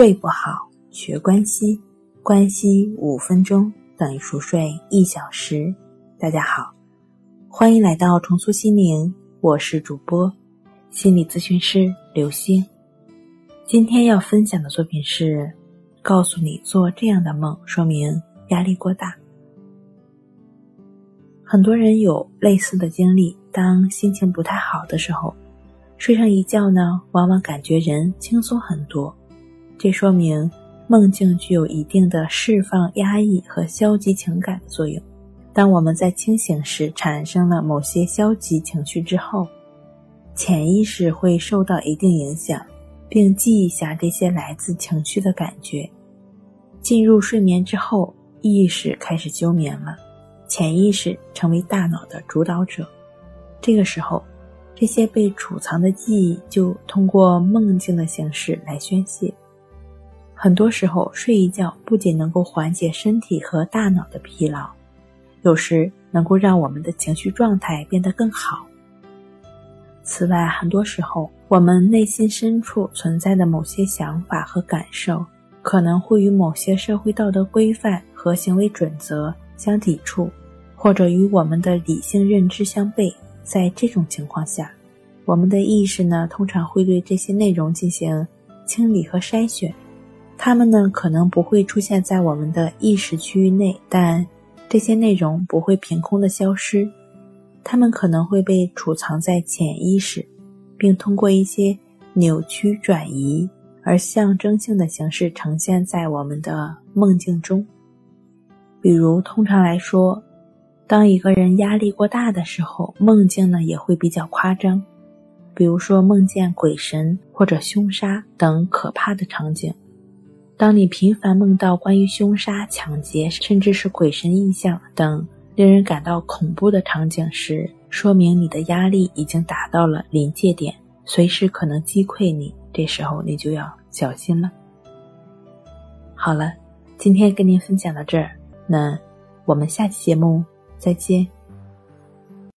睡不好，学关西，关西五分钟等于熟睡一小时。大家好，欢迎来到重塑心灵，我是主播心理咨询师刘星。今天要分享的作品是：告诉你做这样的梦，说明压力过大。很多人有类似的经历，当心情不太好的时候。睡上一觉呢，往往感觉人轻松很多，这说明梦境具有一定的释放压抑和消极情感的作用。当我们在清醒时产生了某些消极情绪之后，潜意识会受到一定影响，并记忆下这些来自情绪的感觉。进入睡眠之后，意识开始休眠了，潜意识成为大脑的主导者。这个时候。这些被储藏的记忆就通过梦境的形式来宣泄。很多时候，睡一觉不仅能够缓解身体和大脑的疲劳，有时能够让我们的情绪状态变得更好。此外，很多时候我们内心深处存在的某些想法和感受，可能会与某些社会道德规范和行为准则相抵触，或者与我们的理性认知相悖。在这种情况下，我们的意识呢，通常会对这些内容进行清理和筛选。它们呢，可能不会出现在我们的意识区域内，但这些内容不会凭空的消失。它们可能会被储藏在潜意识，并通过一些扭曲、转移而象征性的形式呈现在我们的梦境中。比如，通常来说。当一个人压力过大的时候，梦境呢也会比较夸张，比如说梦见鬼神或者凶杀等可怕的场景。当你频繁梦到关于凶杀、抢劫，甚至是鬼神印象等令人感到恐怖的场景时，说明你的压力已经达到了临界点，随时可能击溃你。这时候你就要小心了。好了，今天跟您分享到这儿，那我们下期节目。再见。